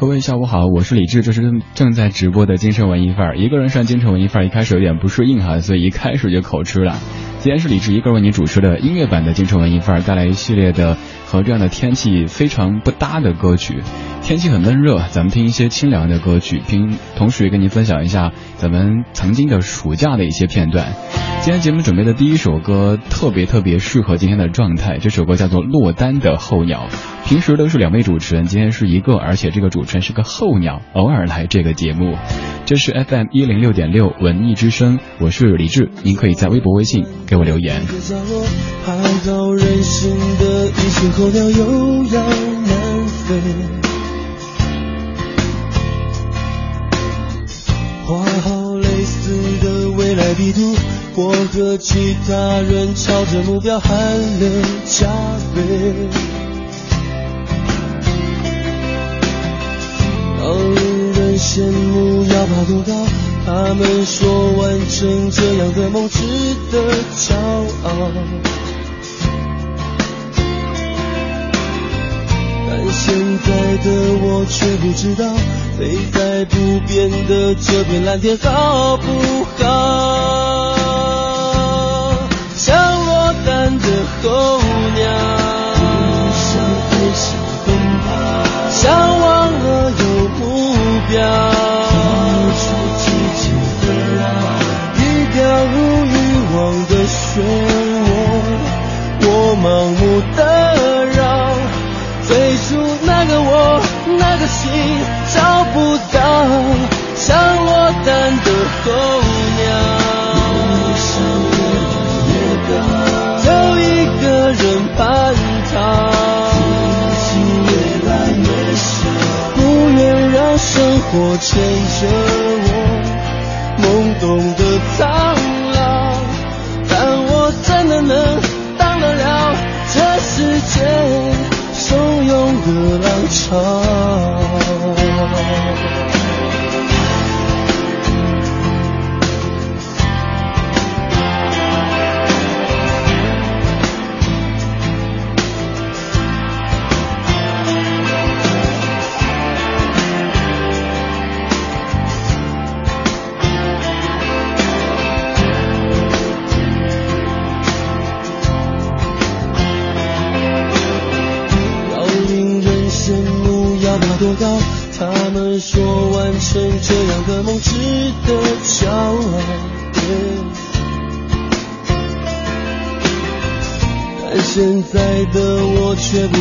各位下午好，我是李志，这是正在直播的京城文艺范儿。一个人上京城文艺范儿，一开始有点不适应哈，所以一开始就口吃了。今天是李志一个人为你主持的音乐版的京城文艺范儿，带来一系列的和这样的天气非常不搭的歌曲。天气很闷热，咱们听一些清凉的歌曲，听同时也跟您分享一下咱们曾经的暑假的一些片段。今天节目准备的第一首歌特别特别适合今天的状态，这首歌叫做《落单的候鸟》。平时都是两位主持人，今天是一个，而且这个主持人是个候鸟，偶尔来这个节目。这是 FM 一零六点六文艺之声，我是李志，您可以在微博、微信给我留言。画好类似的未来地图，我和其他人朝着目标喊了加倍。让人羡慕要爬多高？他们说完成这样的梦值得骄傲。但现在的我却不知道飞在不变的这片蓝天好不好？像落单的候鸟天上飞翔的奔跑向往了有目标。付出自己的鸟爱一条如欲望的水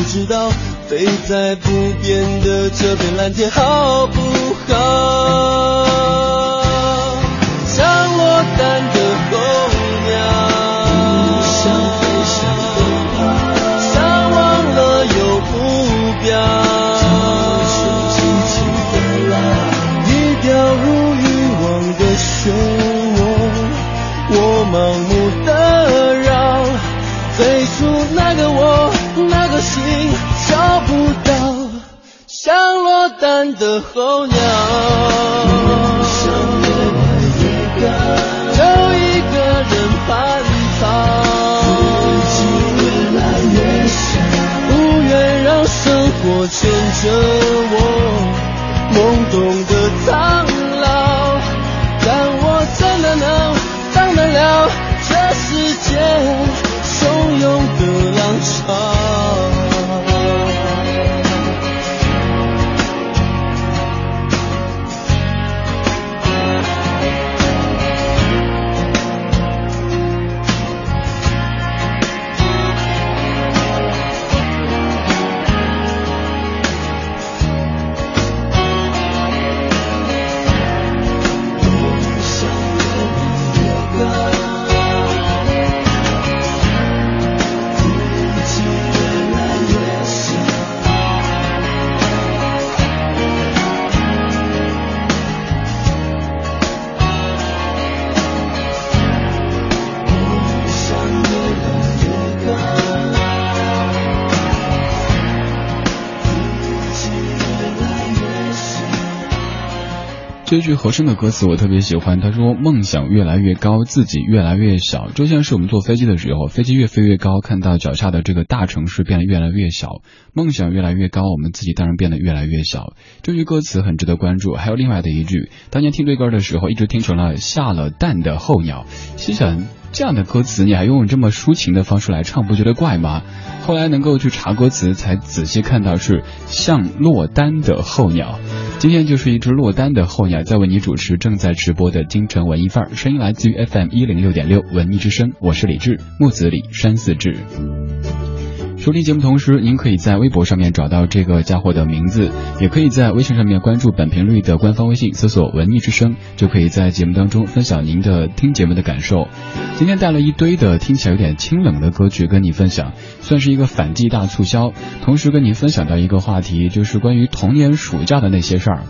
知道，飞在不变的这片蓝天好？句和声的歌词我特别喜欢，他说梦想越来越高，自己越来越小，就像是我们坐飞机的时候，飞机越飞越高，看到脚下的这个大城市变得越来越小，梦想越来越高，我们自己当然变得越来越小。这句歌词很值得关注。还有另外的一句，当年听这歌的时候，一直听成了下了蛋的候鸟，心想这样的歌词你还用这么抒情的方式来唱，不觉得怪吗？后来能够去查歌词，才仔细看到是像落单的候鸟。今天就是一只落单的候鸟在为你主持正在直播的京城文艺范儿，声音来自于 FM 一零六点六文艺之声，我是李志，木子李山寺志。收听节目同时，您可以在微博上面找到这个家伙的名字，也可以在微信上面关注本频率的官方微信，搜索“文艺之声”，就可以在节目当中分享您的听节目的感受。今天带了一堆的听起来有点清冷的歌曲跟你分享，算是一个反季大促销。同时跟您分享到一个话题，就是关于童年暑假的那些事儿，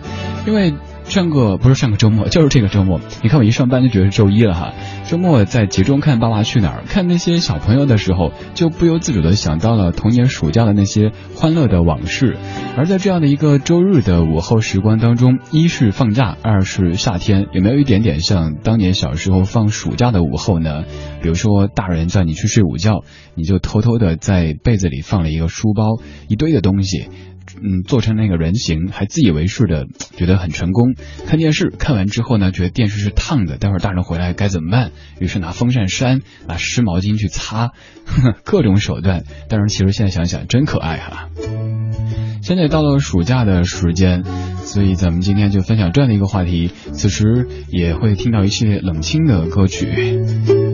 因为。上个不是上个周末，就是这个周末。你看我一上班就觉得是周一了哈。周末在集中看《爸爸去哪儿》，看那些小朋友的时候，就不由自主的想到了童年暑假的那些欢乐的往事。而在这样的一个周日的午后时光当中，一是放假，二是夏天，有没有一点点像当年小时候放暑假的午后呢？比如说大人叫你去睡午觉，你就偷偷的在被子里放了一个书包，一堆的东西。嗯，做成那个人形，还自以为是的，觉得很成功。看电视看完之后呢，觉得电视是烫的，待会儿大人回来该怎么办？于是拿风扇扇，拿湿毛巾去擦，各种手段。但是其实现在想想，真可爱哈。现在到了暑假的时间，所以咱们今天就分享这样的一个话题。此时也会听到一系列冷清的歌曲。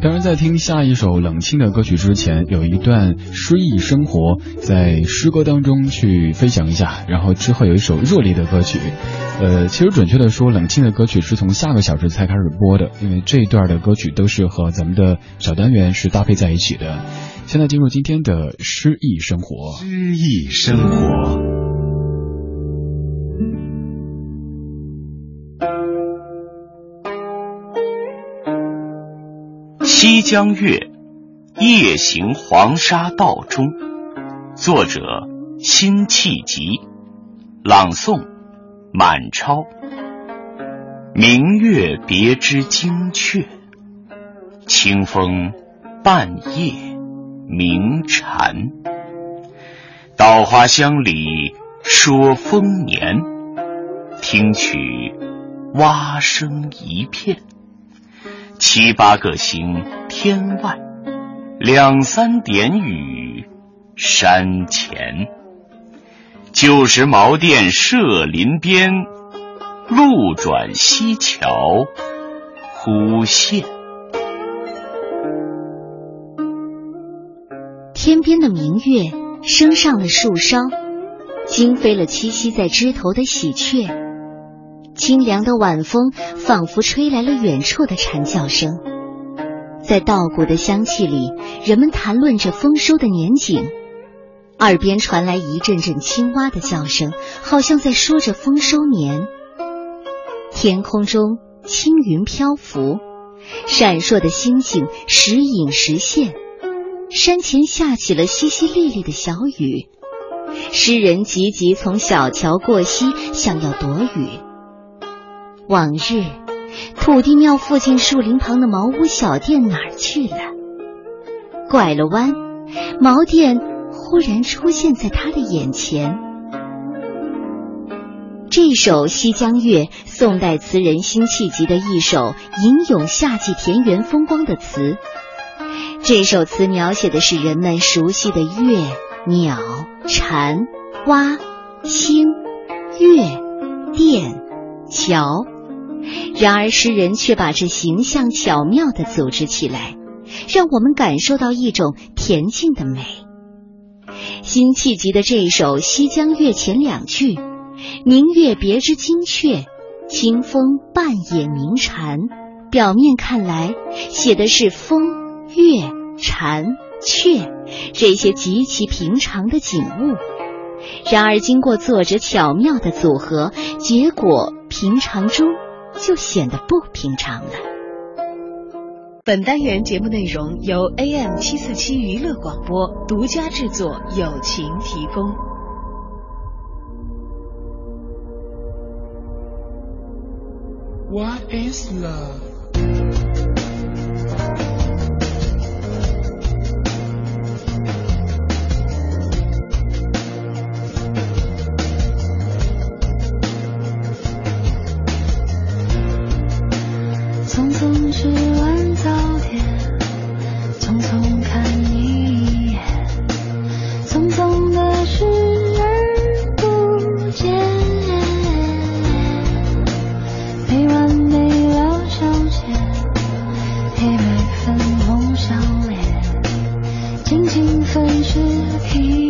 当然，在听下一首冷清的歌曲之前，有一段诗意生活，在诗歌当中去分享一下。然后之后有一首热烈的歌曲，呃，其实准确的说，冷清的歌曲是从下个小时才开始播的，因为这一段的歌曲都是和咱们的小单元是搭配在一起的。现在进入今天的诗意生活，诗意生活。西江月·夜行黄沙道中，作者：辛弃疾，朗诵：满超。明月别枝惊鹊，清风半夜鸣蝉。稻花香里说丰年，听取蛙声一片。七八个星天外，两三点雨山前。旧时茅店社林边，路转溪桥忽见。天边的明月升上了树梢，惊飞了栖息在枝头的喜鹊。清凉的晚风仿佛吹来了远处的蝉叫声，在稻谷的香气里，人们谈论着丰收的年景，耳边传来一阵阵青蛙的叫声，好像在说着丰收年。天空中青云漂浮，闪烁的星星时隐时现，山前下起了淅淅沥沥的小雨，诗人急急从小桥过溪，想要躲雨。往日，土地庙附近树林旁的茅屋小店哪儿去了？拐了弯，茅店忽然出现在他的眼前。这首《西江月》，宋代词人辛弃疾的一首吟咏夏季田园风光的词。这首词描写的是人们熟悉的月、鸟、蝉、蛙、星、月、店、桥。然而，诗人却把这形象巧妙地组织起来，让我们感受到一种恬静的美。辛弃疾的这一首《西江月》前两句“明月别枝惊鹊，清风半野鸣蝉”，表面看来写的是风、月、蝉、雀这些极其平常的景物，然而经过作者巧妙的组合，结果平常中。就显得不平常了。本单元节目内容由 am 七四七娱乐广播独家制作友情提供。What is love? 的。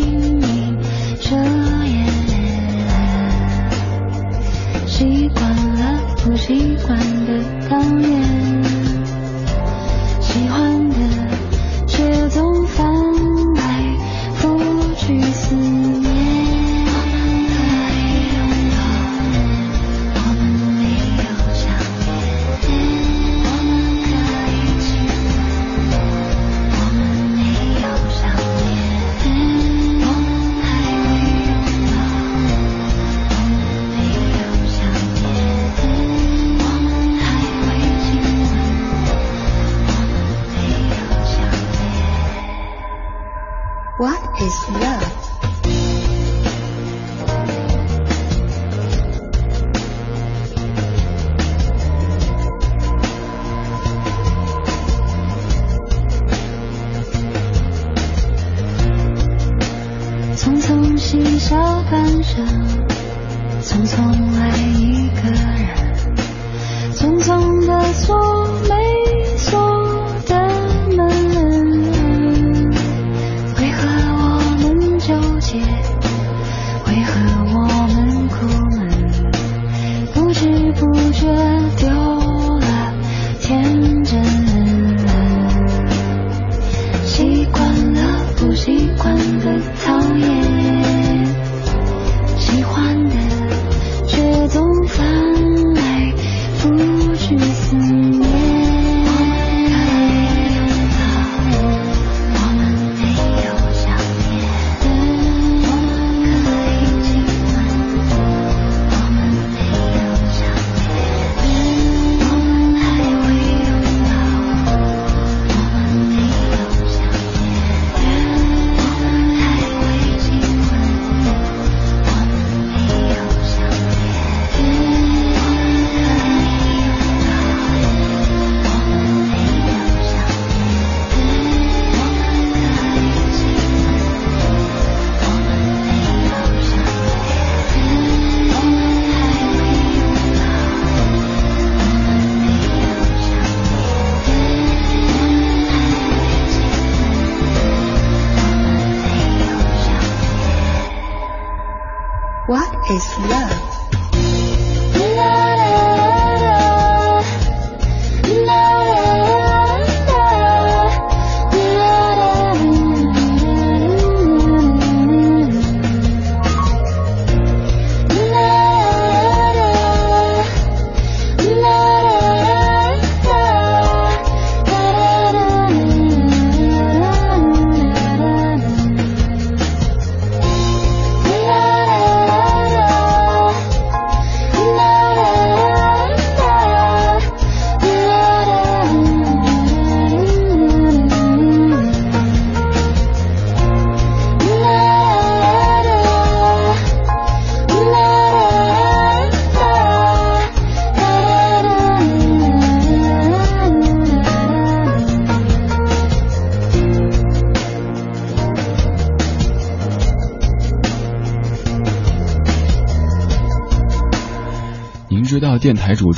is love.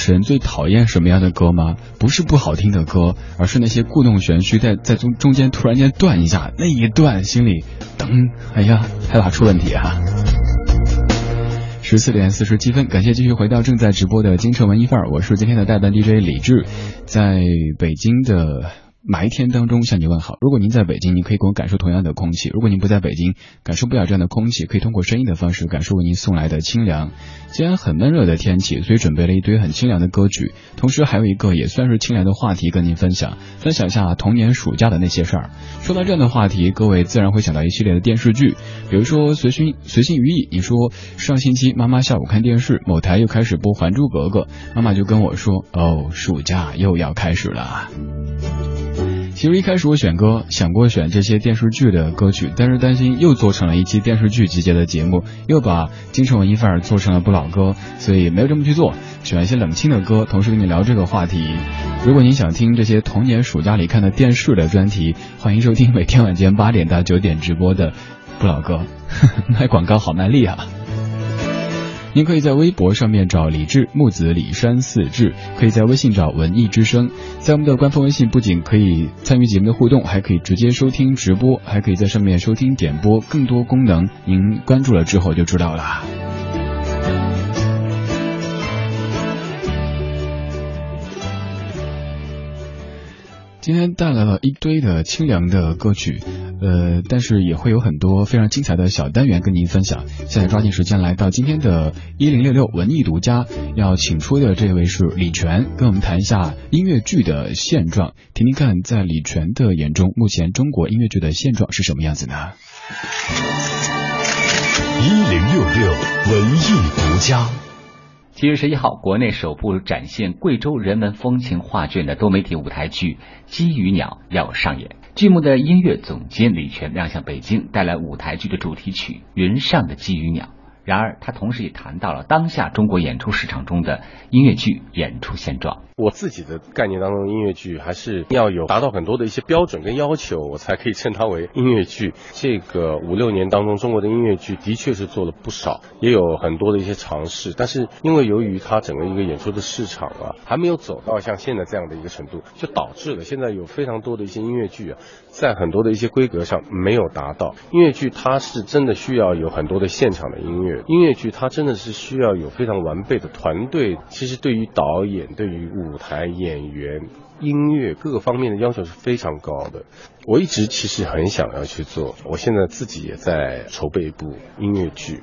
人最讨厌什么样的歌吗？不是不好听的歌，而是那些故弄玄虚，在在中中间突然间断一下，那一断心里，噔，哎呀，害怕出问题哈。十四点四十七分，感谢继续回到正在直播的京城文艺范儿，我是今天的代班 DJ 李志，在北京的。霾天当中向你问好。如果您在北京，您可以跟我感受同样的空气；如果您不在北京，感受不了这样的空气，可以通过声音的方式感受为您送来的清凉。既然很闷热的天气，所以准备了一堆很清凉的歌曲，同时还有一个也算是清凉的话题跟您分享，分享一下童年暑假的那些事儿。说到这样的话题，各位自然会想到一系列的电视剧，比如说随心随心于意。你说上星期妈妈下午看电视，某台又开始播《还珠格格》，妈妈就跟我说：“哦，暑假又要开始了。”其实一开始我选歌想过选这些电视剧的歌曲，但是担心又做成了一期电视剧集结的节目，又把京城文艺范儿做成了不老歌，所以没有这么去做，选一些冷清的歌，同时跟你聊这个话题。如果您想听这些童年暑假里看的电视的专题，欢迎收听每天晚间八点到九点直播的不老歌。卖广告好卖力啊！您可以在微博上面找李志木子李山四志，可以在微信找文艺之声，在我们的官方微信不仅可以参与节目的互动，还可以直接收听直播，还可以在上面收听点播，更多功能。您关注了之后就知道了。今天带来了一堆的清凉的歌曲，呃，但是也会有很多非常精彩的小单元跟您分享。现在抓紧时间来到今天的一零六六文艺独家，要请出的这位是李泉，跟我们谈一下音乐剧的现状，听听看在李泉的眼中，目前中国音乐剧的现状是什么样子呢？一零六六文艺独家。七月十一号，国内首部展现贵州人文风情画卷的多媒体舞台剧《鸡与鸟》要上演。剧目的音乐总监李泉亮相北京，带来舞台剧的主题曲《云上的鸡与鸟》。然而，他同时也谈到了当下中国演出市场中的音乐剧演出现状。我自己的概念当中，音乐剧还是要有达到很多的一些标准跟要求，我才可以称它为音乐剧。这个五六年当中，中国的音乐剧的确是做了不少，也有很多的一些尝试。但是因为由于它整个一个演出的市场啊，还没有走到像现在这样的一个程度，就导致了现在有非常多的一些音乐剧啊，在很多的一些规格上没有达到。音乐剧它是真的需要有很多的现场的音乐，音乐剧它真的是需要有非常完备的团队。其实对于导演，对于舞台演员、音乐各个方面的要求是非常高的。我一直其实很想要去做，我现在自己也在筹备一部音乐剧。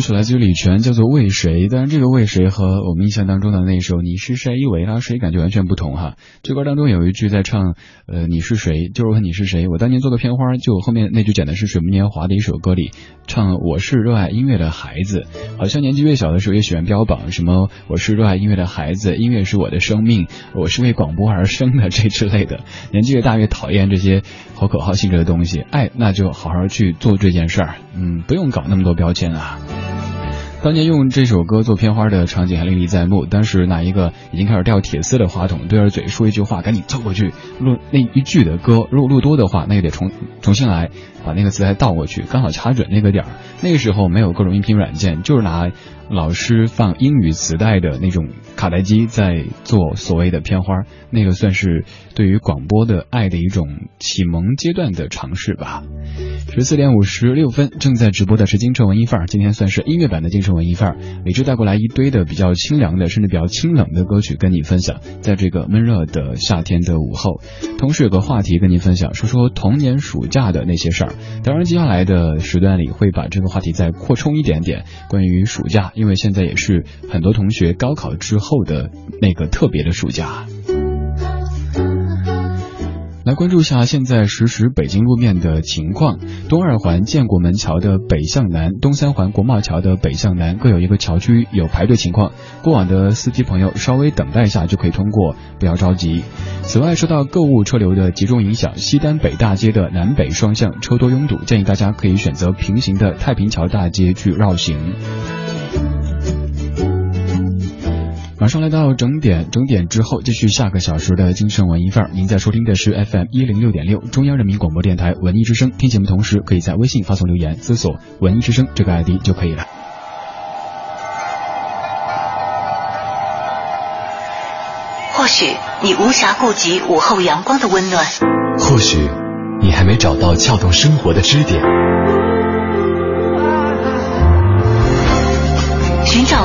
Jesús 来自于李泉，叫做《为谁》。当然，这个《为谁》和我们印象当中的那首《你是谁一》为了谁感觉完全不同哈。这歌当中有一句在唱，呃，你是谁？就是问你是谁。我当年做的片花，就后面那句讲的是水木年华的一首歌里唱，我是热爱音乐的孩子。好像年纪越小的时候越喜欢标榜什么，我是热爱音乐的孩子，音乐是我的生命，我是为广播而生的 这之类的。年纪越大越讨厌这些好口号性质的东西。爱，那就好好去做这件事儿。嗯，不用搞那么多标签啊。当年用这首歌做片花的场景还历历在目。当时拿一个已经开始掉铁丝的话筒对着嘴说一句话，赶紧凑过去录那一句的歌。如果录多的话，那也得重重新来，把那个磁带倒过去，刚好掐准那个点儿。那个时候没有各种音频软件，就是拿老师放英语磁带的那种卡带机在做所谓的片花。那个算是对于广播的爱的一种启蒙阶段的尝试吧。十四点五十六分，正在直播的是京城文艺范儿。今天算是音乐版的京城文艺范儿。李志带过来一堆的比较清凉的，甚至比较清冷的歌曲跟你分享，在这个闷热的夏天的午后。同时有个话题跟您分享，说说童年暑假的那些事儿。当然，接下来的时段里会把这个话题再扩充一点点，关于暑假，因为现在也是很多同学高考之后后的那个特别的暑假。来关注一下现在实时北京路面的情况。东二环建国门桥的北向南，东三环国贸桥的北向南各有一个桥区有排队情况，过往的司机朋友稍微等待一下就可以通过，不要着急。此外，受到购物车流的集中影响，西单北大街的南北双向车多拥堵，建议大家可以选择平行的太平桥大街去绕行。马上来到整点，整点之后继续下个小时的精神文艺范儿。您在收听的是 FM 一零六点六中央人民广播电台文艺之声。听节目同时，可以在微信发送留言，搜索“文艺之声”这个 ID 就可以了。或许你无暇顾及午后阳光的温暖，或许你还没找到撬动生活的支点。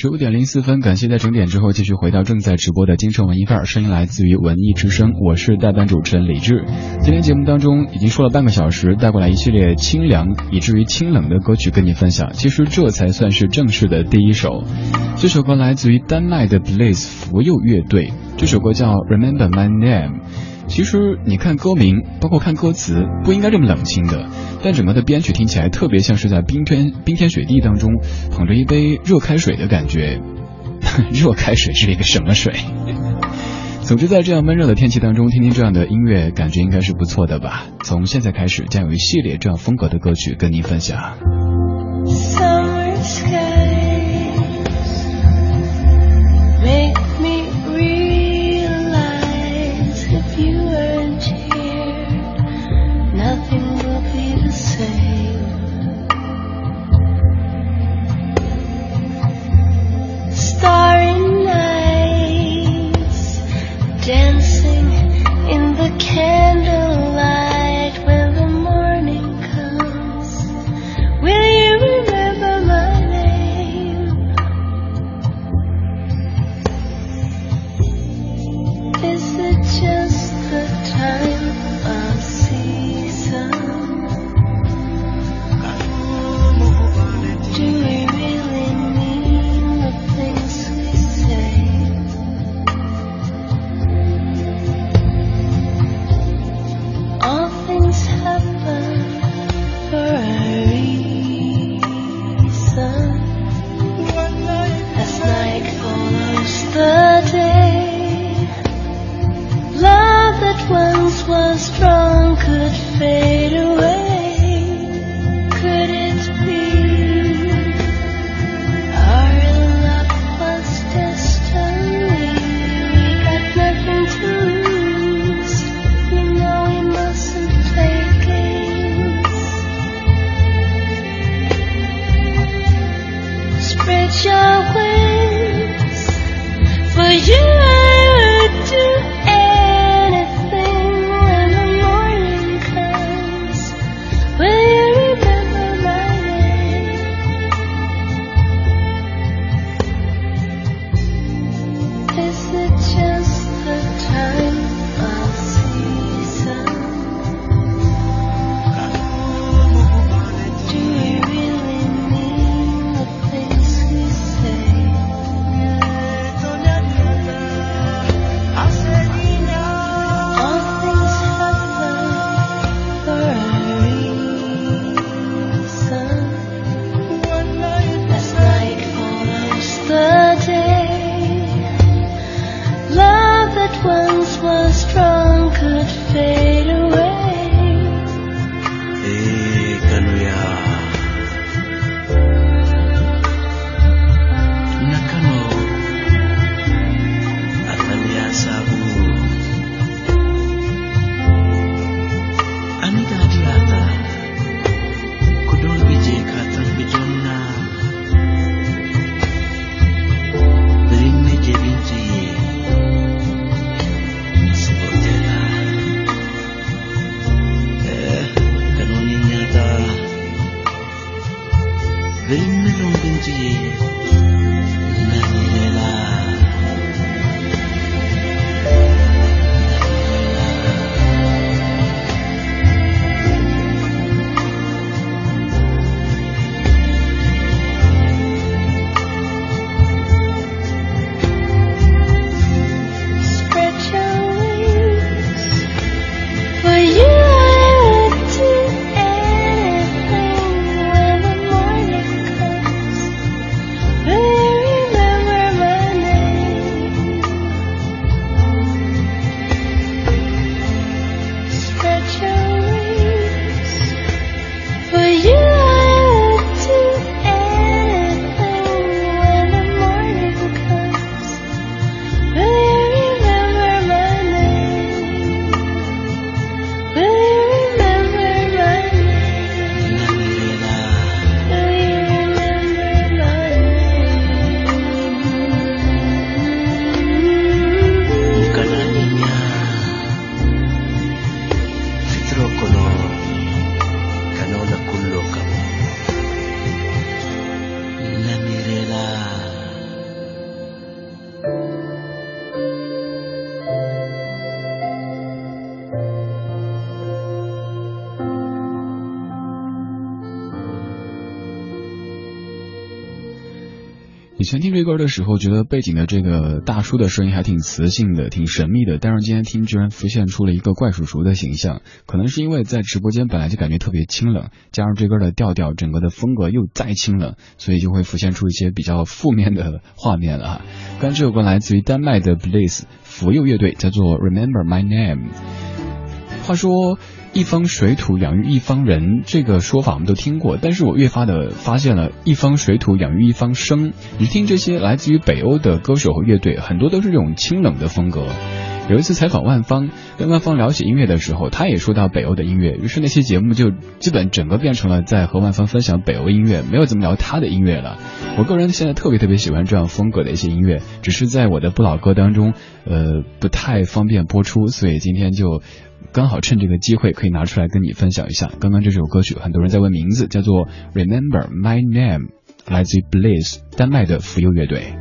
十五点零四分，感谢在整点之后继续回到正在直播的京城文艺范儿，声音来自于文艺之声，我是代班主持人李志。今天节目当中已经说了半个小时，带过来一系列清凉以至于清冷的歌曲跟你分享。其实这才算是正式的第一首。这首歌来自于丹麦的 Blaze 福佑乐队，这首歌叫 Remember My Name。其实你看歌名，包括看歌词，不应该这么冷清的。但整个的编曲听起来特别像是在冰天冰天雪地当中捧着一杯热开水的感觉。热开水是一个什么水？总之，在这样闷热的天气当中，听听这样的音乐，感觉应该是不错的吧。从现在开始，将有一系列这样风格的歌曲跟您分享。听这歌的时候，觉得背景的这个大叔的声音还挺磁性的，挺神秘的。但是今天听，居然浮现出了一个怪叔叔的形象。可能是因为在直播间本来就感觉特别清冷，加上这歌的调调，整个的风格又再清冷，所以就会浮现出一些比较负面的画面了哈。刚这首歌来自于丹麦的 Blaze 福佑乐队，叫做 Remember My Name。话说。一方水土养育一方人，这个说法我们都听过，但是我越发的发现了一方水土养育一方生。你听这些来自于北欧的歌手和乐队，很多都是这种清冷的风格。有一次采访万芳，跟万芳聊起音乐的时候，他也说到北欧的音乐，于是那期节目就基本整个变成了在和万芳分享北欧音乐，没有怎么聊他的音乐了。我个人现在特别特别喜欢这样风格的一些音乐，只是在我的不老歌当中，呃，不太方便播出，所以今天就。刚好趁这个机会可以拿出来跟你分享一下。刚刚这首歌曲，很多人在问名字，叫做《Remember My Name》，来自于 Blaze，丹麦的浮游乐队。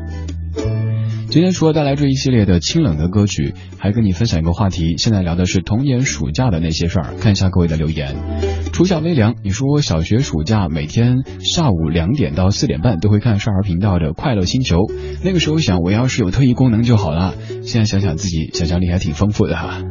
今天除了带来这一系列的清冷的歌曲，还跟你分享一个话题。现在聊的是童年暑假的那些事儿。看一下各位的留言。初夏微凉，你说小学暑假每天下午两点到四点半都会看少儿频道的《快乐星球》。那个时候想，我要是有特异功能就好了。现在想想自己想象力还挺丰富的哈。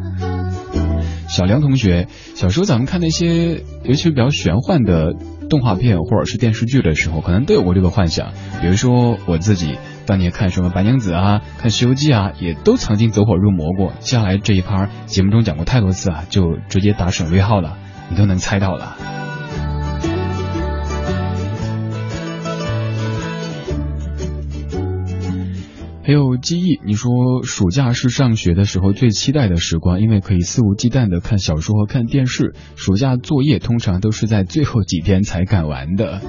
小梁同学，小时候咱们看那些尤其是比较玄幻的动画片或者是电视剧的时候，可能都有过这个幻想。比如说我自己当年看什么白娘子啊，看西游记啊，也都曾经走火入魔过。接下来这一趴节目中讲过太多次啊，就直接打省略号了，你都能猜到了。还有记忆，你说暑假是上学的时候最期待的时光，因为可以肆无忌惮的看小说和看电视。暑假作业通常都是在最后几天才赶完的。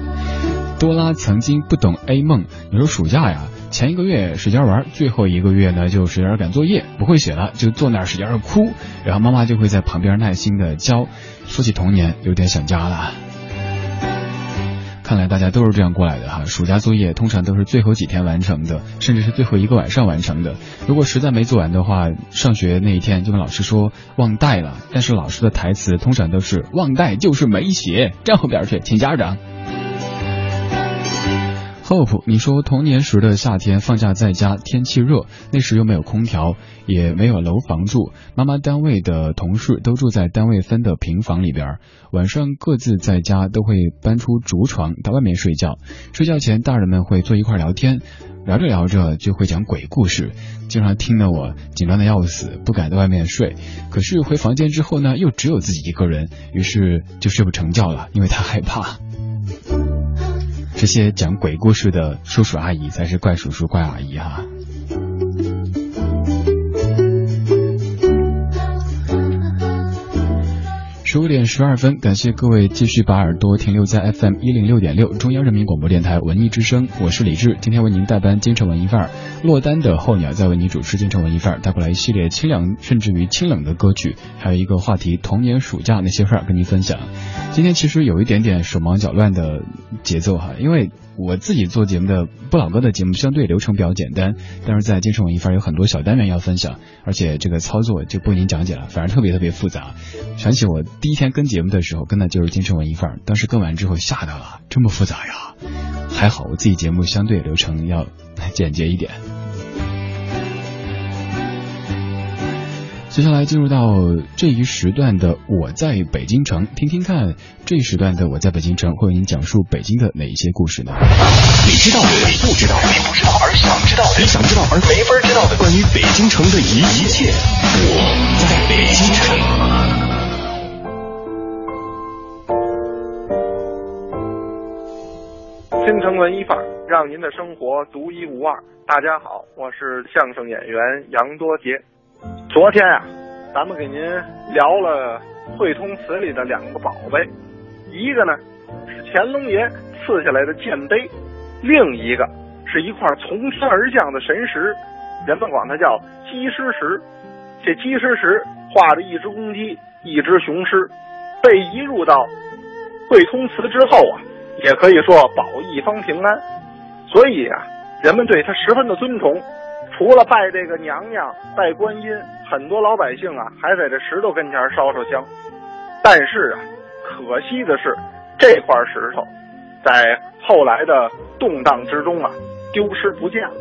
多拉曾经不懂 A 梦，你说暑假呀，前一个月使劲玩，最后一个月呢就使劲赶作业，不会写了就坐那儿使劲哭，然后妈妈就会在旁边耐心的教。说起童年，有点想家了。看来大家都是这样过来的哈，暑假作业通常都是最后几天完成的，甚至是最后一个晚上完成的。如果实在没做完的话，上学那一天就跟老师说忘带了，但是老师的台词通常都是忘带就是没写，站后边去请家长。Hope，你说童年时的夏天放假在家，天气热，那时又没有空调，也没有楼房住，妈妈单位的同事都住在单位分的平房里边，晚上各自在家都会搬出竹床到外面睡觉，睡觉前大人们会坐一块聊天，聊着聊着就会讲鬼故事，经常听得我紧张的要死，不敢在外面睡，可是回房间之后呢，又只有自己一个人，于是就睡不成觉了，因为太害怕。这些讲鬼故事的叔叔阿姨才是怪叔叔怪阿姨哈。十五点十二分，感谢各位继续把耳朵停留在 FM 一零六点六中央人民广播电台文艺之声，我是李志，今天为您代班京城文艺范儿，落单的候鸟在为您主持京城文艺范儿，带过来一系列清凉甚至于清冷的歌曲，还有一个话题童年暑假那些事儿跟您分享。今天其实有一点点手忙脚乱的节奏哈，因为。我自己做节目的不老歌的节目相对流程比较简单，但是在金城文艺范有很多小单元要分享，而且这个操作就不您讲解了，反而特别特别复杂。想起我第一天跟节目的时候，跟的就是金城文艺范当时跟完之后吓到了，这么复杂呀？还好我自己节目相对流程要简洁一点。接下来进入到这一时段的我在北京城，听听看这一时段的我在北京城会为您讲述北京的哪一些故事呢？你知道的，你不知道，你不知道而想知道的，你想知道而没法知道的，关于北京城的一一切，我在北京城。京城文艺范儿，让您的生活独一无二。大家好，我是相声演员杨多杰。昨天啊，咱们给您聊了汇通祠里的两个宝贝，一个呢是乾隆爷赐下来的剑碑，另一个是一块从天而降的神石，人们管它叫鸡狮石。这鸡狮石画着一只公鸡，一只雄狮，被移入到汇通祠之后啊，也可以说保一方平安，所以啊，人们对它十分的尊崇。除了拜这个娘娘、拜观音，很多老百姓啊还在这石头跟前烧烧香。但是啊，可惜的是，这块石头在后来的动荡之中啊，丢失不见了。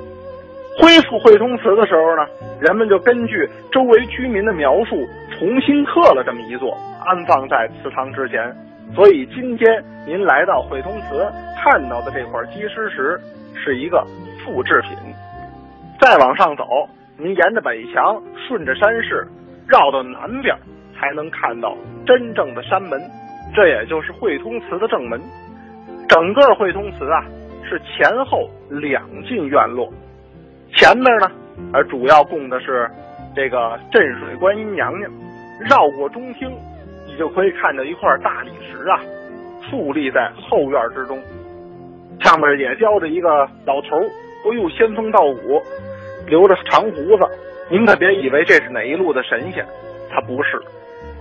恢复会通祠的时候呢，人们就根据周围居民的描述，重新刻了这么一座，安放在祠堂之前。所以今天您来到会通祠看到的这块鸡狮石，是一个复制品。再往上走，您沿着北墙，顺着山势，绕到南边，才能看到真正的山门，这也就是会通祠的正门。整个会通祠啊，是前后两进院落，前面呢，呃，主要供的是这个镇水观音娘娘，绕过中厅。你就可以看到一块大理石啊，竖立在后院之中，上面也雕着一个老头儿，哎呦，仙风道骨，留着长胡子。您可别以为这是哪一路的神仙，他不是，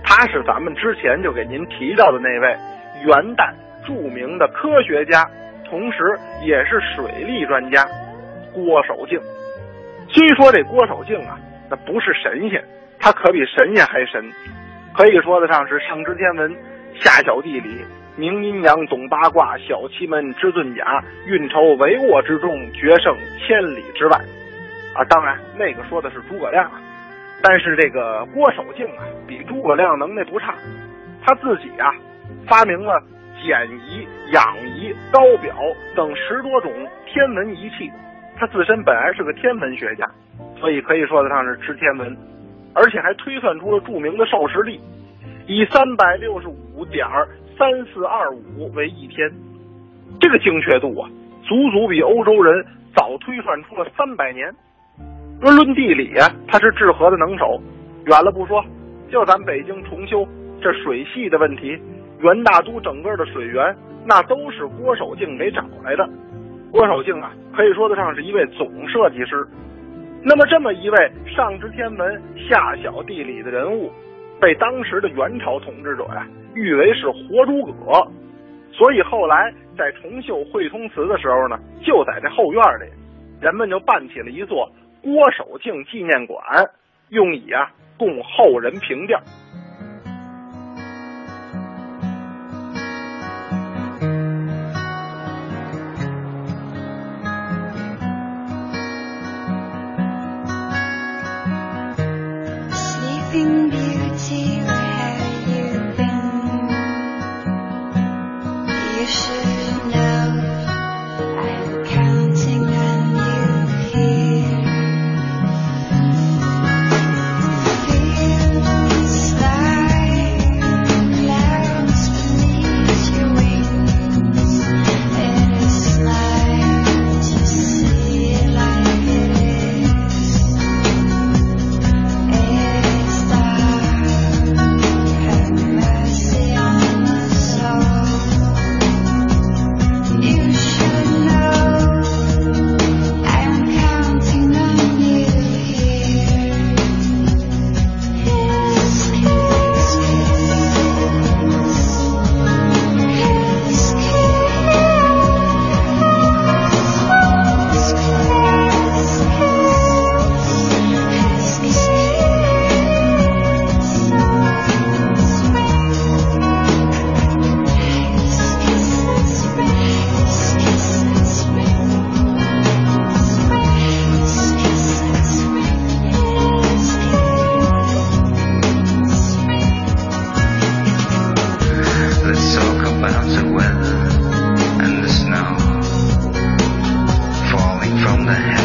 他是咱们之前就给您提到的那位元代著名的科学家，同时也是水利专家郭守敬。虽说这郭守敬啊，那不是神仙，他可比神仙还神。可以说得上是上知天文，下晓地理，明阴阳，懂八卦，晓奇门，知遁甲，运筹帷幄之中，决胜千里之外。啊，当然那个说的是诸葛亮，但是这个郭守敬啊，比诸葛亮能耐不差。他自己啊，发明了简仪、仰仪、高表等十多种天文仪器。他自身本来是个天文学家，所以可以说得上是知天文。而且还推算出了著名的授时历，以三百六十五点三四二五为一天，这个精确度啊，足足比欧洲人早推算出了三百年。论论地理啊，他是治河的能手。远了不说，就咱北京重修这水系的问题，元大都整个的水源，那都是郭守敬给找来的。郭守敬啊，可以说得上是一位总设计师。那么，这么一位上知天文、下晓地理的人物，被当时的元朝统治者呀誉为是活诸葛，所以后来在重修会通祠的时候呢，就在这后院里，人们就办起了一座郭守敬纪念馆，用以啊供后人凭吊。the hell?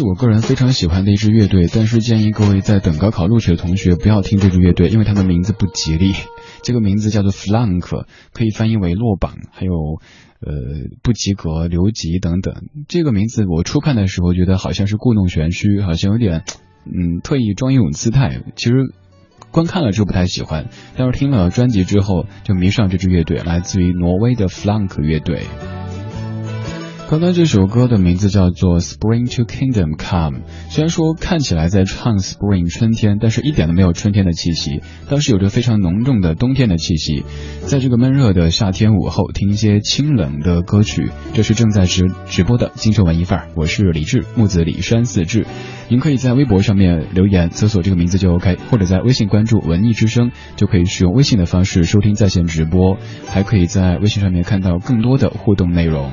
是我个人非常喜欢的一支乐队，但是建议各位在等高考录取的同学不要听这支乐队，因为它的名字不吉利。这个名字叫做 Flunk，可以翻译为落榜，还有呃不及格、留级等等。这个名字我初看的时候觉得好像是故弄玄虚，好像有点嗯特意装一种姿态。其实观看了之后不太喜欢，但是听了专辑之后就迷上这支乐队，来自于挪威的 Flunk 乐队。刚刚这首歌的名字叫做《Spring to Kingdom Come》，虽然说看起来在唱 Spring 春天，但是一点都没有春天的气息，倒是有着非常浓重的冬天的气息。在这个闷热的夏天午后，听一些清冷的歌曲，这是正在直直播的精神文艺范儿。我是李志，木子李山四志。您可以在微博上面留言，搜索这个名字就 OK，或者在微信关注文艺之声，就可以使用微信的方式收听在线直播，还可以在微信上面看到更多的互动内容。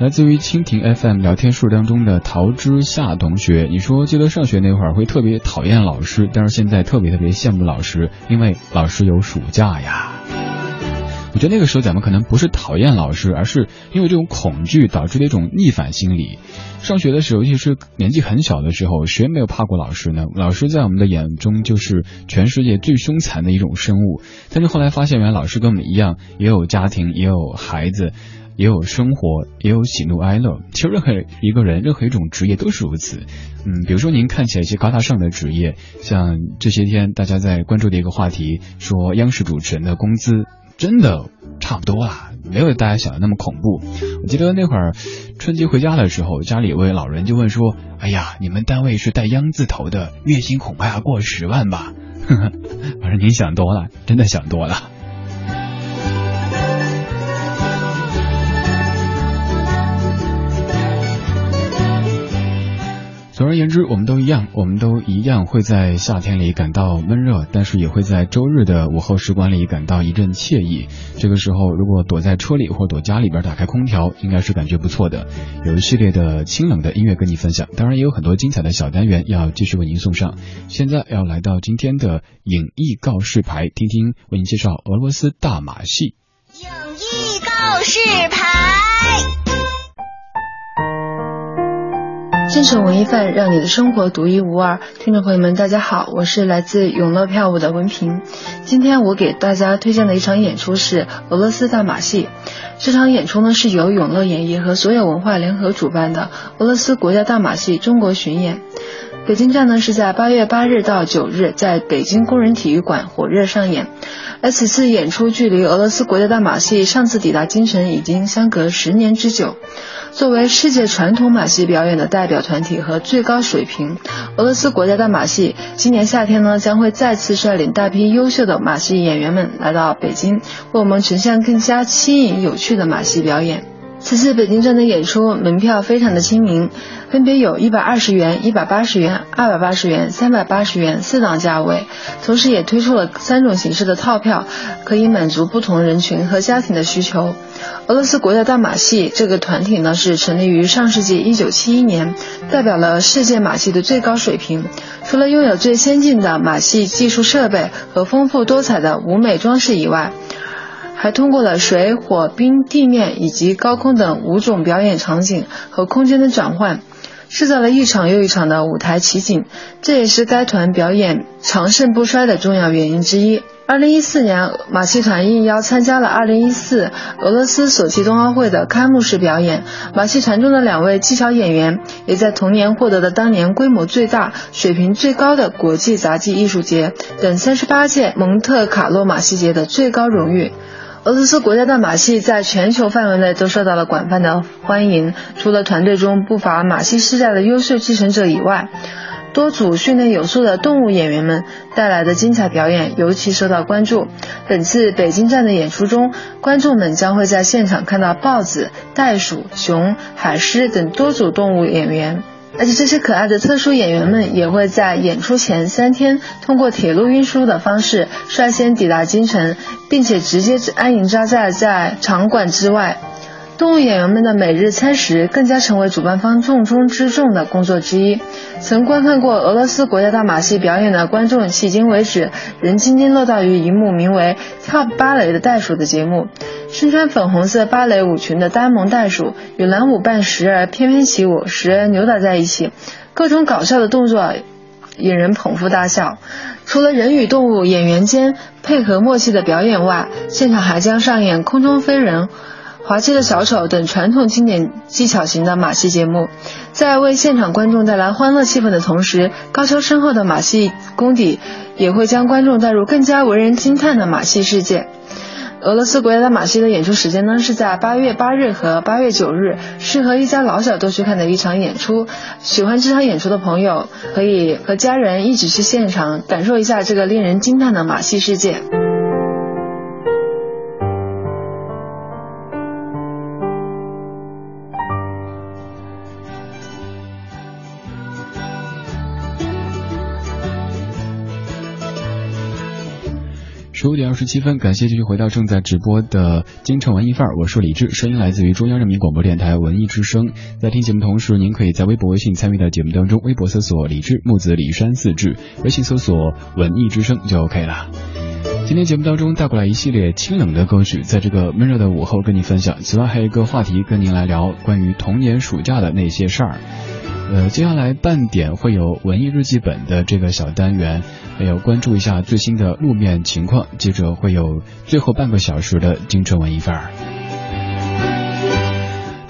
来自于蜻蜓 FM 聊天数当中的陶之夏同学，你说记得上学那会儿会特别讨厌老师，但是现在特别特别羡慕老师，因为老师有暑假呀。我觉得那个时候咱们可能不是讨厌老师，而是因为这种恐惧导致的一种逆反心理。上学的时候，尤其是年纪很小的时候，谁没有怕过老师呢？老师在我们的眼中就是全世界最凶残的一种生物。但是后来发现，原来老师跟我们一样，也有家庭，也有孩子。也有生活，也有喜怒哀乐。其实任何一个人，任何一种职业都是如此。嗯，比如说您看起来一些高大上的职业，像这些天大家在关注的一个话题，说央视主持人的工资真的差不多啊，没有大家想的那么恐怖。我记得那会儿春节回家的时候，家里一位老人就问说：“哎呀，你们单位是带央字头的，月薪恐怕要过十万吧？”呵呵，我说您想多了，真的想多了。总而言之，我们都一样，我们都一样会在夏天里感到闷热，但是也会在周日的午后时光里感到一阵惬意。这个时候，如果躲在车里或躲家里边打开空调，应该是感觉不错的。有一系列的清冷的音乐跟你分享，当然也有很多精彩的小单元要继续为您送上。现在要来到今天的影艺告示牌，听听为您介绍俄罗斯大马戏。影艺告示牌。京城文艺范，让你的生活独一无二。听众朋友们，大家好，我是来自永乐票务的文平。今天我给大家推荐的一场演出是俄罗斯大马戏。这场演出呢是由永乐演艺和所有文化联合主办的俄罗斯国家大马戏中国巡演。北京站呢是在八月八日到九日在北京工人体育馆火热上演。而此次演出距离俄罗斯国家大马戏上次抵达京城已经相隔十年之久。作为世界传统马戏表演的代表团体和最高水平，俄罗斯国家大马戏今年夏天呢将会再次率领大批优秀的马戏演员们来到北京，为我们呈现更加新颖有趣的马戏表演。此次北京站的演出门票非常的亲民，分别有一百二十元、一百八十元、二百八十元、三百八十元四档价位，同时也推出了三种形式的套票，可以满足不同人群和家庭的需求。俄罗斯国家大马戏这个团体呢是成立于上世纪一九七一年，代表了世界马戏的最高水平。除了拥有最先进的马戏技术设备和丰富多彩的舞美装饰以外，还通过了水、火、冰、地面以及高空等五种表演场景和空间的转换，制造了一场又一场的舞台奇景。这也是该团表演长盛不衰的重要原因之一。二零一四年，马戏团应邀参加了二零一四俄罗斯索契冬奥会的开幕式表演。马戏团中的两位技巧演员也在同年获得了当年规模最大、水平最高的国际杂技艺术节等三十八届蒙特卡洛马戏节的最高荣誉。俄罗斯国家的马戏在全球范围内都受到了广泛的欢迎。除了团队中不乏马戏世家的优秀继承者以外，多组训练有素的动物演员们带来的精彩表演尤其受到关注。本次北京站的演出中，观众们将会在现场看到豹子、袋鼠、熊、海狮等多组动物演员。而且这些可爱的特殊演员们也会在演出前三天通过铁路运输的方式率先抵达京城，并且直接安营扎寨在场馆之外。动物演员们的每日餐食更加成为主办方重中之重的工作之一。曾观看过俄罗斯国家大马戏表演的观众，迄今为止仍津津乐道于一幕名为《跳芭蕾的袋鼠》的节目。身穿粉红色芭蕾舞裙的呆萌袋鼠与蓝舞伴时而翩翩起舞，时而扭打在一起，各种搞笑的动作引人捧腹大笑。除了人与动物演员间配合默契的表演外，现场还将上演空中飞人、滑稽的小丑等传统经典技巧型的马戏节目。在为现场观众带来欢乐气氛的同时，高超深厚的马戏功底也会将观众带入更加为人惊叹的马戏世界。俄罗斯国家大马戏的演出时间呢是在八月八日和八月九日，适合一家老小都去看的一场演出。喜欢这场演出的朋友，可以和家人一起去现场感受一下这个令人惊叹的马戏世界。十七分，感谢继续回到正在直播的京城文艺范儿，我是李志，声音来自于中央人民广播电台文艺之声。在听节目同时，您可以在微博、微信参与到节目当中，微博搜索李志木子李山四志，微信搜索文艺之声就 OK 了。今天节目当中带过来一系列清冷的歌曲，在这个闷热的午后跟您分享。此外还有一个话题跟您来聊关于童年暑假的那些事儿。呃，接下来半点会有文艺日记本的这个小单元，还有关注一下最新的路面情况。接着会有最后半个小时的京城文艺范儿。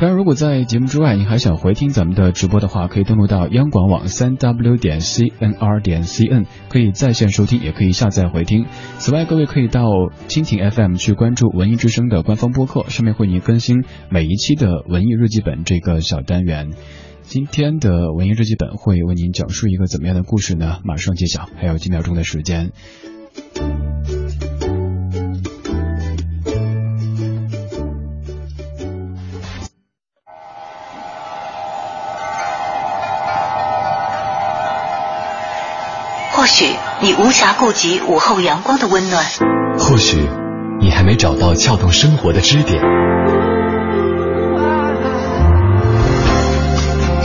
当然，如果在节目之外，你还想回听咱们的直播的话，可以登录到央广网三 w 点 c n r 点 c n，可以在线收听，也可以下载回听。此外，各位可以到蜻蜓 FM 去关注文艺之声的官方播客，上面会你更新每一期的文艺日记本这个小单元。今天的文艺日记本会为您讲述一个怎么样的故事呢？马上揭晓，还有几秒钟的时间。或许你无暇顾及午后阳光的温暖，或许你还没找到撬动生活的支点。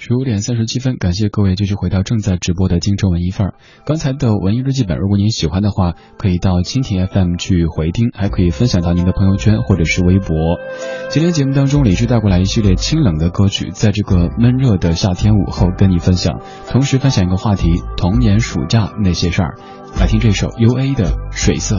十五点三十七分，感谢各位继续回到正在直播的京城文艺范儿。刚才的文艺日记本，如果您喜欢的话，可以到蜻蜓 FM 去回听，还可以分享到您的朋友圈或者是微博。今天节目当中，李志带过来一系列清冷的歌曲，在这个闷热的夏天午后跟你分享，同时分享一个话题：童年暑假那些事儿。来听这首 U A 的《水色》。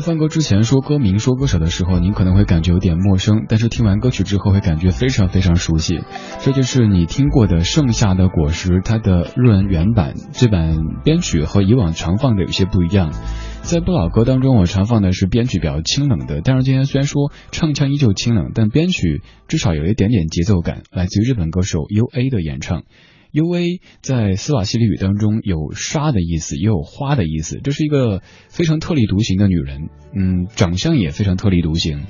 放歌之前说歌名、说歌手的时候，您可能会感觉有点陌生，但是听完歌曲之后会感觉非常非常熟悉。这就是你听过的《盛夏的果实》，它的日文原版，这版编曲和以往常放的有些不一样。在不老歌当中，我常放的是编曲比较清冷的，但是今天虽然说唱腔依旧清冷，但编曲至少有一点点节奏感，来自于日本歌手 U A 的演唱。U A 在斯瓦西里语当中有沙的意思，也有花的意思。这是一个非常特立独行的女人，嗯，长相也非常特立独行。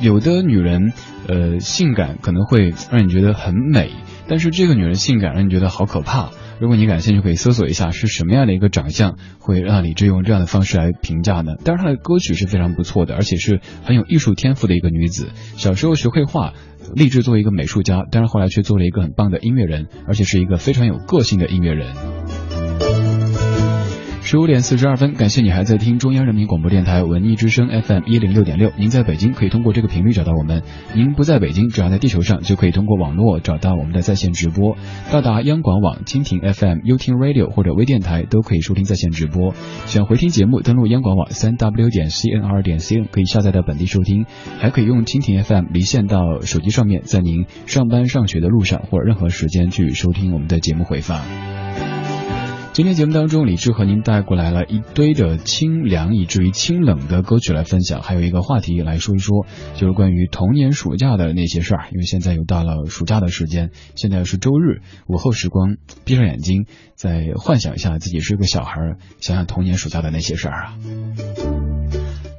有的女人，呃，性感可能会让你觉得很美，但是这个女人性感让你觉得好可怕。如果你感兴趣，可以搜索一下是什么样的一个长相会让李志用这样的方式来评价呢？但是她的歌曲是非常不错的，而且是很有艺术天赋的一个女子。小时候学绘画。立志做一个美术家，但是后来却做了一个很棒的音乐人，而且是一个非常有个性的音乐人。十五点四十二分，感谢你还在听中央人民广播电台文艺之声 FM 一零六点六。您在北京可以通过这个频率找到我们，您不在北京，只要在地球上就可以通过网络找到我们的在线直播。到达央广网、蜻蜓 FM、优听 Radio 或者微电台都可以收听在线直播。想回听节目，登录央广网三 W 点 CNR 点 CN 可以下载到本地收听，还可以用蜻蜓 FM 离线到手机上面，在您上班上学的路上或者任何时间去收听我们的节目回放。今天节目当中，李志和您带过来了一堆的清凉以至于清冷的歌曲来分享，还有一个话题来说一说，就是关于童年暑假的那些事儿。因为现在又到了暑假的时间，现在是周日午后时光，闭上眼睛，再幻想一下自己是个小孩，想想童年暑假的那些事儿啊。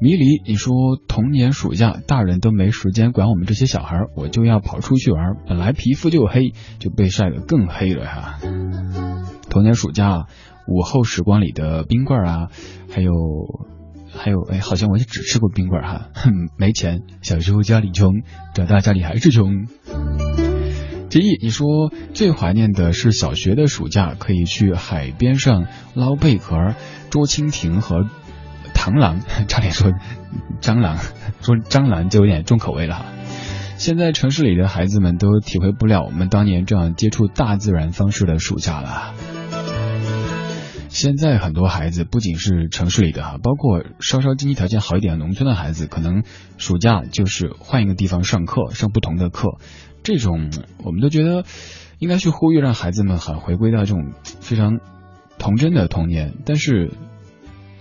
迷离，你说童年暑假大人都没时间管我们这些小孩，我就要跑出去玩，本来皮肤就黑，就被晒得更黑了哈。童年暑假午后时光里的冰棍啊，还有还有哎，好像我也只吃过冰棍哈，没钱，小时候家里穷，长大家里还是穷。杰毅，你说最怀念的是小学的暑假，可以去海边上捞贝壳、捉蜻蜓和螳螂，差点说蟑螂，说蟑螂就有点重口味了哈。现在城市里的孩子们都体会不了我们当年这样接触大自然方式的暑假了。现在很多孩子不仅是城市里的哈，包括稍稍经济条件好一点的农村的孩子，可能暑假就是换一个地方上课，上不同的课。这种我们都觉得应该去呼吁，让孩子们很回归到这种非常童真的童年，但是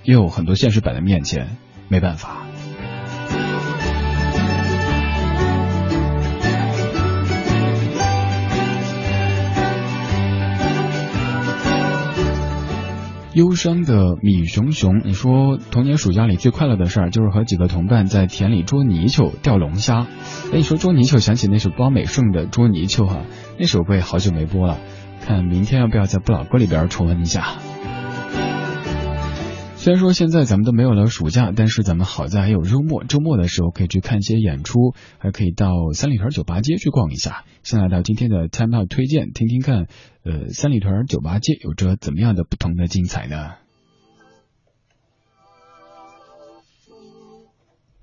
也有很多现实摆在面前，没办法。忧伤的米熊熊，你说童年暑假里最快乐的事儿就是和几个同伴在田里捉泥鳅、钓龙虾。哎，你说捉泥鳅，想起那首包美胜的《捉泥鳅》哈，那首歌也好久没播了，看明天要不要在不老歌里边重温一下。虽然说现在咱们都没有了暑假，但是咱们好在还有周末，周末的时候可以去看一些演出，还可以到三里屯酒吧街去逛一下。先来到今天的 Time Out 推荐，听听看，呃，三里屯酒吧街有着怎么样的不同的精彩呢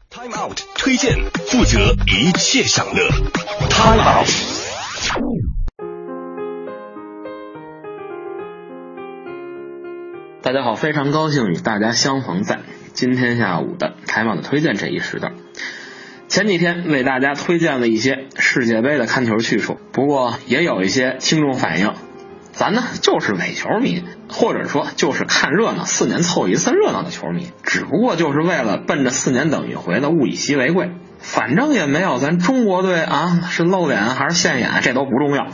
？Time Out 推荐，负责一切享乐。Time Out。大家好，非常高兴与大家相逢在今天下午的开幕的推荐这一时段。前几天为大家推荐了一些世界杯的看球去处，不过也有一些听众反映，咱呢就是伪球迷，或者说就是看热闹，四年凑一次热闹的球迷，只不过就是为了奔着四年等一回的物以稀为贵，反正也没有咱中国队啊是露脸还是现眼，这都不重要，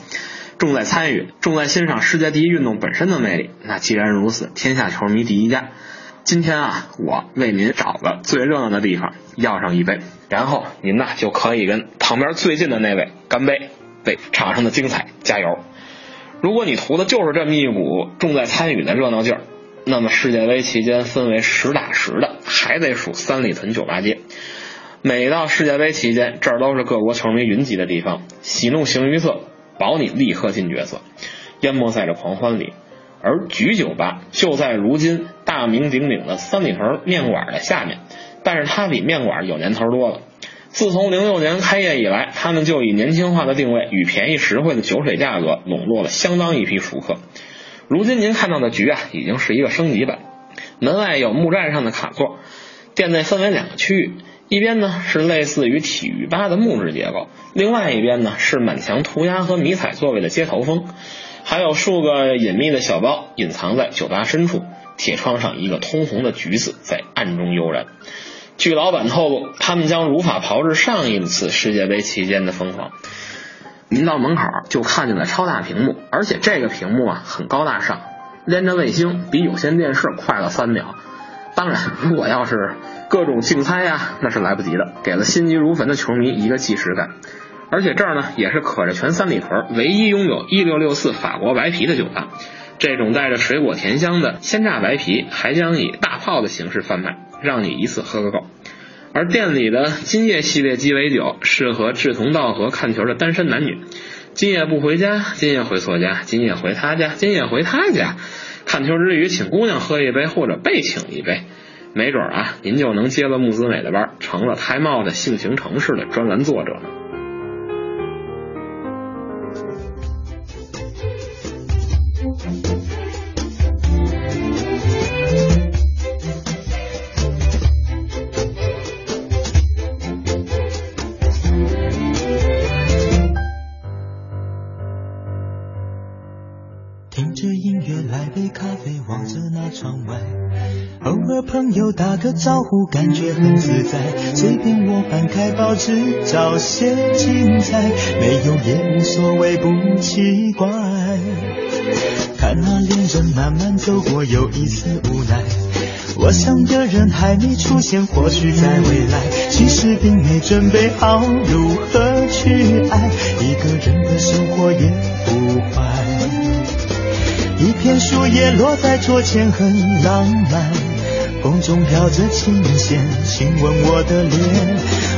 重在参与，重在欣赏世界第一运动本身的魅力。那既然如此，天下球迷第一家，今天啊，我为您找个最热闹的地方要上一杯，然后您呢就可以跟旁边最近的那位干杯，为场上的精彩加油。如果你图的就是这么一股重在参与的热闹劲儿，那么世界杯期间分为实打实的，还得数三里屯酒吧街。每到世界杯期间，这儿都是各国球迷云集的地方，喜怒形于色，保你立刻进角色，淹没在这狂欢里。而局酒吧就在如今大名鼎鼎的三里屯面馆的下面，但是它比面馆有年头多了。自从零六年开业以来，他们就以年轻化的定位与便宜实惠的酒水价格笼络了相当一批熟客。如今您看到的局啊，已经是一个升级版。门外有木栈上的卡座，店内分为两个区域，一边呢是类似于体育吧的木质结构，另外一边呢是满墙涂鸦和迷彩座位的街头风，还有数个隐秘的小包隐藏在酒吧深处。铁窗上一个通红的橘子在暗中悠然。据老板透露，他们将如法炮制上一次世界杯期间的疯狂。您到门口就看见了超大屏幕，而且这个屏幕啊很高大上，连着卫星，比有线电视快了三秒。当然，如果要是各种竞猜呀，那是来不及的，给了心急如焚的球迷一个即时感。而且这儿呢，也是可着全三里屯唯一拥有一六六四法国白啤的酒吧。这种带着水果甜香的鲜榨白啤，还将以大炮的形式贩卖。让你一次喝个够，而店里的今夜系列鸡尾酒适合志同道合看球的单身男女。今夜不回家，今夜回错家，今夜回他家，今夜回他家。看球之余，请姑娘喝一杯或者被请一杯，没准啊，您就能接了穆子美的班，成了台贸的性情城市的专栏作者呢。杯咖啡，望着那窗外，偶尔朋友打个招呼，感觉很自在。随便我翻开报纸，找些精彩。没有也无所谓，不奇怪。看那恋人慢慢走过，有一丝无奈。我想的人还没出现，或许在未来。其实并没准备好如何去爱，一个人的生活也不坏。一片树叶落在桌前，很浪漫。风中飘着琴弦，亲吻我的脸。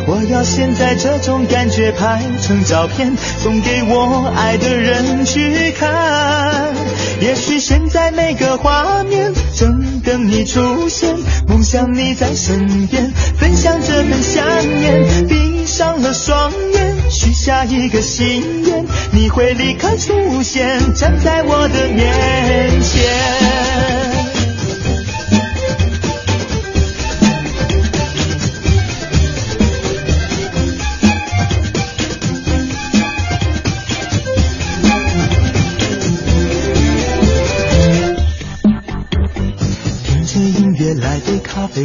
我要现在这种感觉拍成照片，送给我爱的人去看。也许现在每个画面正等你出现，梦想你在身边，分享这份想念。闭上了双眼，许下一个心愿，你会立刻出现，站在我的面前。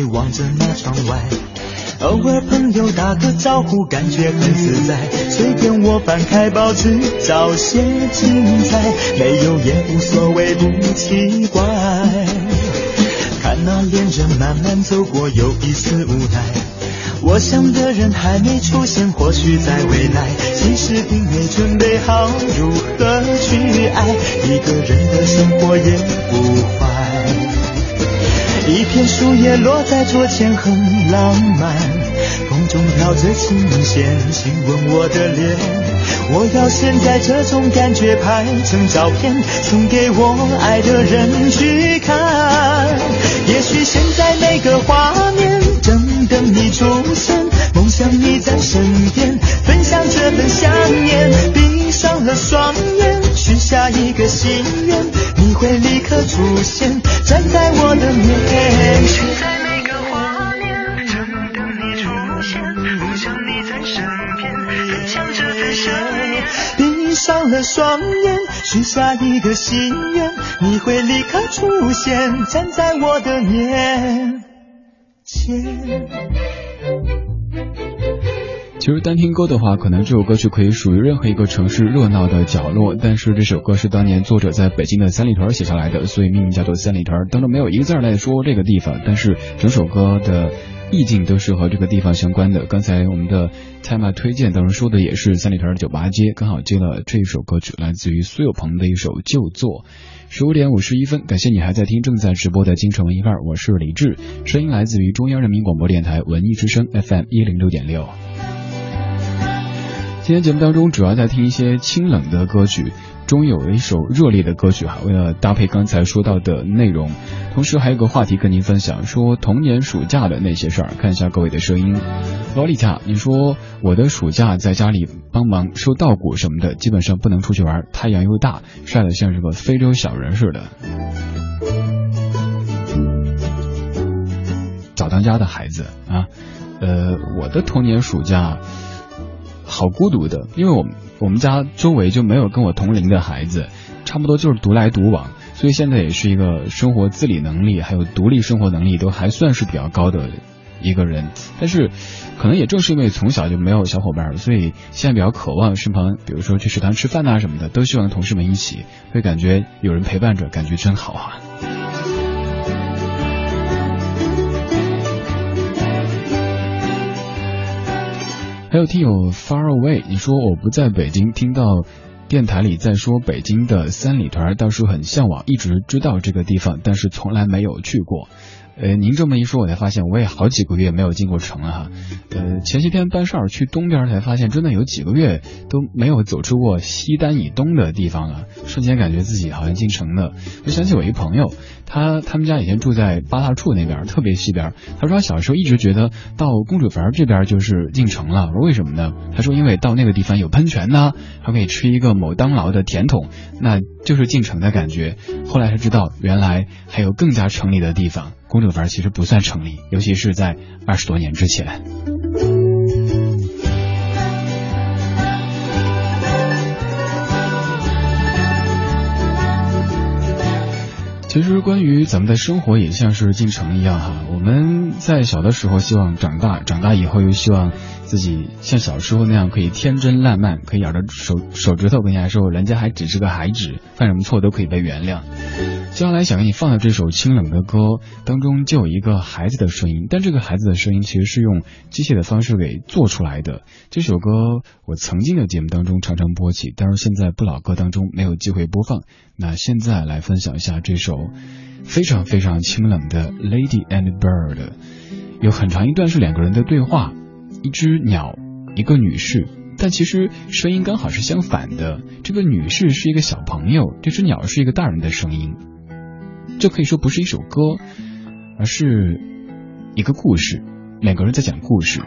望着那窗外，偶尔朋友打个招呼，感觉很自在。随便我翻开报纸，找些精彩，没有也无所谓，不奇怪。看那恋人慢慢走过，有一丝无奈。我想的人还没出现，或许在未来。其实并没准备好如何去爱，一个人的生活也不坏。一片树叶落在桌前，很浪漫。风中飘着琴弦，亲吻我的脸。我要现在这种感觉拍成照片，送给我爱的人去看。也许现在每个画面正等你出现，梦想你在身边，分享这份想念。闭上了双眼，许下一个心愿，会立刻出现。站在我的面前。在每个画面，正等你出现，不想你在身边，分享这份想念。闭上了双眼，许下一个心愿，你会立刻出现，站在我的面前。其实单听歌的话，可能这首歌曲可以属于任何一个城市热闹的角落。但是这首歌是当年作者在北京的三里屯写下来的，所以命名叫做三里屯。当中没有一个字来说这个地方，但是整首歌的意境都是和这个地方相关的。刚才我们的 Time 推荐当中说的也是三里屯的酒吧街，刚好接了这一首歌曲，来自于苏有朋的一首旧作。十五点五十一分，感谢你还在听正在直播的京城文艺范儿，我是李志，声音来自于中央人民广播电台文艺之声 FM 一零六点六。今天节目当中主要在听一些清冷的歌曲，终于有一首热烈的歌曲哈。为了搭配刚才说到的内容，同时还有个话题跟您分享，说童年暑假的那些事儿。看一下各位的声音，罗丽塔，你说我的暑假在家里帮忙收稻谷什么的，基本上不能出去玩，太阳又大，晒得像是个非洲小人似的。早当家的孩子啊，呃，我的童年暑假。好孤独的，因为我们我们家周围就没有跟我同龄的孩子，差不多就是独来独往，所以现在也是一个生活自理能力还有独立生活能力都还算是比较高的一个人。但是，可能也正是因为从小就没有小伙伴，所以现在比较渴望身旁，比如说去食堂吃饭呐什么的，都希望同事们一起，会感觉有人陪伴着，感觉真好啊。还有听友 Far Away，你说我不在北京，听到电台里在说北京的三里屯，倒是很向往，一直知道这个地方，但是从来没有去过。呃，您这么一说，我才发现我也好几个月没有进过城了哈。呃，前些天办事儿去东边，才发现真的有几个月都没有走出过西单以东的地方了，瞬间感觉自己好像进城了。我想起我一朋友，他他们家以前住在八大处那边，特别西边。他说他小时候一直觉得到公主坟这边就是进城了。我说为什么呢？他说因为到那个地方有喷泉呢，还可以吃一个某当劳的甜筒，那就是进城的感觉。后来才知道，原来还有更加城里的地方。公主坟其实不算城里，尤其是在二十多年之前。其实，关于咱们的生活，也像是进城一样哈。我们在小的时候希望长大，长大以后又希望自己像小时候那样可以天真烂漫，可以咬着手手指头跟人家说，人家还只是个孩子，犯什么错都可以被原谅。接下来想给你放的这首清冷的歌当中，就有一个孩子的声音，但这个孩子的声音其实是用机械的方式给做出来的。这首歌我曾经的节目当中常常播起，但是现在不老歌当中没有机会播放。那现在来分享一下这首非常非常清冷的《Lady and Bird》，有很长一段是两个人的对话，一只鸟，一个女士。但其实声音刚好是相反的，这个女士是一个小朋友，这只鸟是一个大人的声音，这可以说不是一首歌，而是一个故事，两个人在讲故事。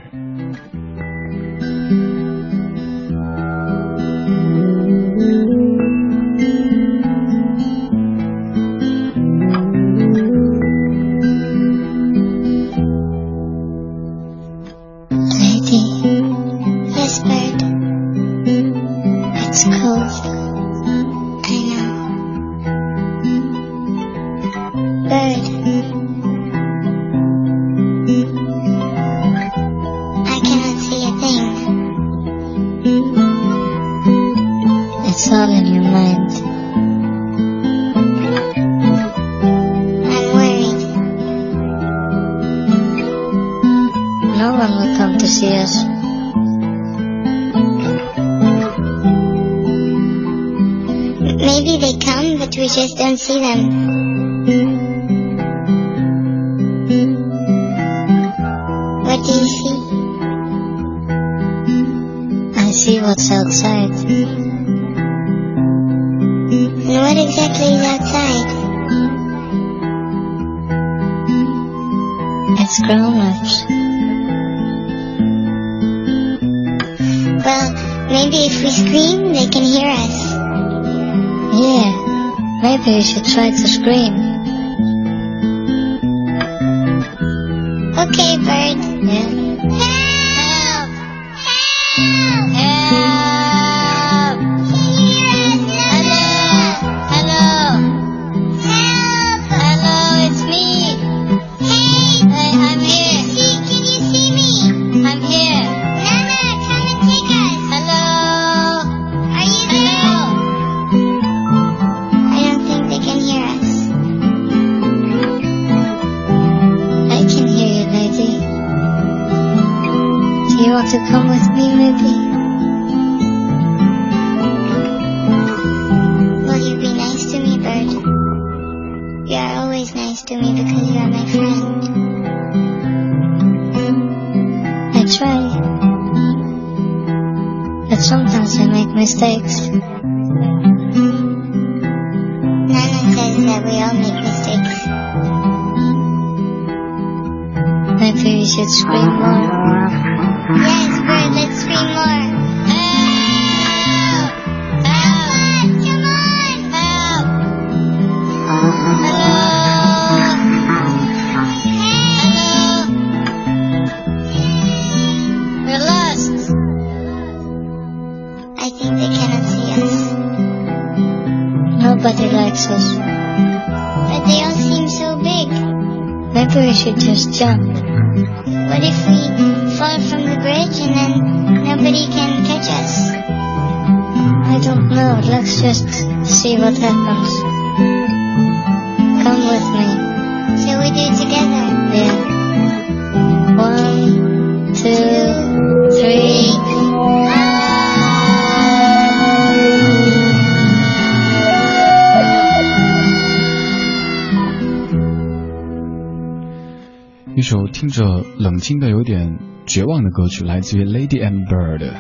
这冷清的、有点绝望的歌曲，来自于 Lady and Bird。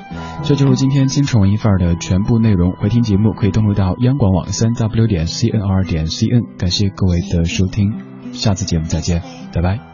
这就是今天金城文艺范儿的全部内容。回听节目可以登录到央广网三 w 点 cnr 点 cn。感谢各位的收听，下次节目再见，拜拜。